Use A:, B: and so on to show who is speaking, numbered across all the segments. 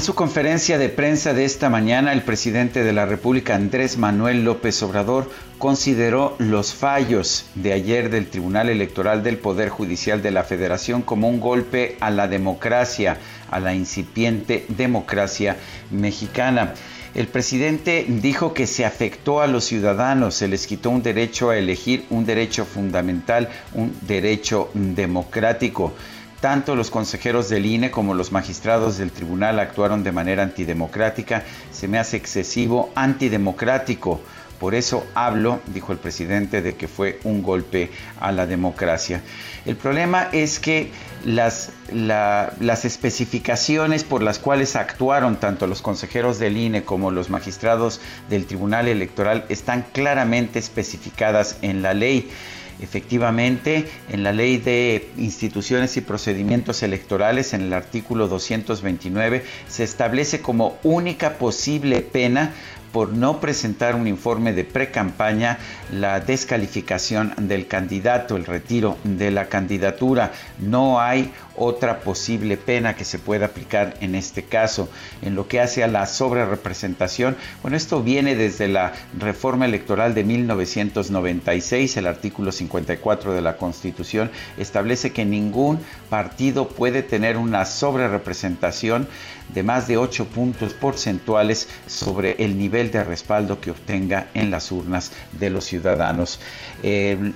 A: En su conferencia de prensa de esta mañana, el presidente de la República, Andrés Manuel López Obrador, consideró los fallos de ayer del Tribunal Electoral del Poder Judicial de la Federación como un golpe a la democracia, a la incipiente democracia mexicana. El presidente dijo que se afectó a los ciudadanos, se les quitó un derecho a elegir, un derecho fundamental, un derecho democrático. Tanto los consejeros del INE como los magistrados del tribunal actuaron de manera antidemocrática. Se me hace excesivo antidemocrático. Por eso hablo, dijo el presidente, de que fue un golpe a la democracia. El problema es que las, la, las especificaciones por las cuales actuaron tanto los consejeros del INE como los magistrados del Tribunal Electoral están claramente especificadas en la ley. Efectivamente, en la ley de instituciones y procedimientos electorales, en el artículo 229, se establece como única posible pena por no presentar un informe de pre-campaña la descalificación del candidato, el retiro de la candidatura. No hay otra posible pena que se pueda aplicar en este caso. En lo que hace a la sobrerepresentación, bueno, esto viene desde la reforma electoral de 1996, el artículo 54 de la Constitución establece que ningún partido puede tener una sobrerepresentación de más de 8 puntos porcentuales sobre el nivel de respaldo que obtenga en las urnas de los ciudadanos. Eh,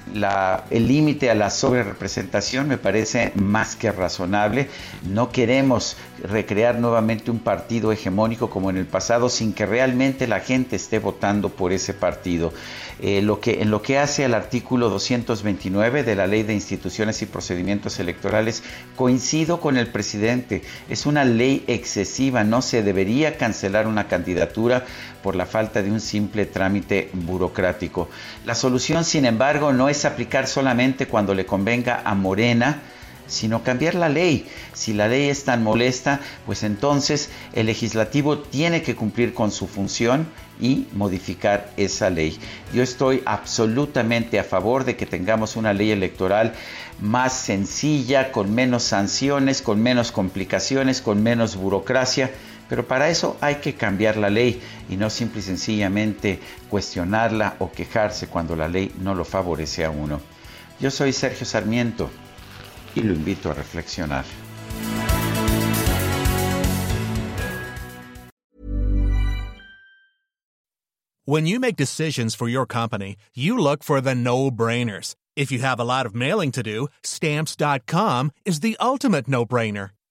A: el límite a la sobrerepresentación me parece más que razonable. No queremos recrear nuevamente un partido hegemónico como en el pasado sin que realmente la gente esté votando por ese partido. Eh, lo que, en lo que hace al artículo 229 de la Ley de Instituciones y Procedimientos Electorales, coincido con el presidente. Es una ley excesiva, no se debería cancelar una candidatura por la falta de un simple trámite burocrático. La solución, sin embargo, no es aplicar solamente cuando le convenga a Morena, sino cambiar la ley. Si la ley es tan molesta, pues entonces el legislativo tiene que cumplir con su función y modificar esa ley. Yo estoy absolutamente a favor de que tengamos una ley electoral más sencilla, con menos sanciones, con menos complicaciones, con menos burocracia. Pero para eso hay que cambiar la ley y no simple y sencillamente cuestionarla o quejarse cuando la ley no lo favorece a uno. Yo soy Sergio Sarmiento y lo invito a reflexionar.
B: When you make decisions for your company, you look for the no-brainers. If you have a lot of mailing to do, stamps.com is the ultimate no-brainer.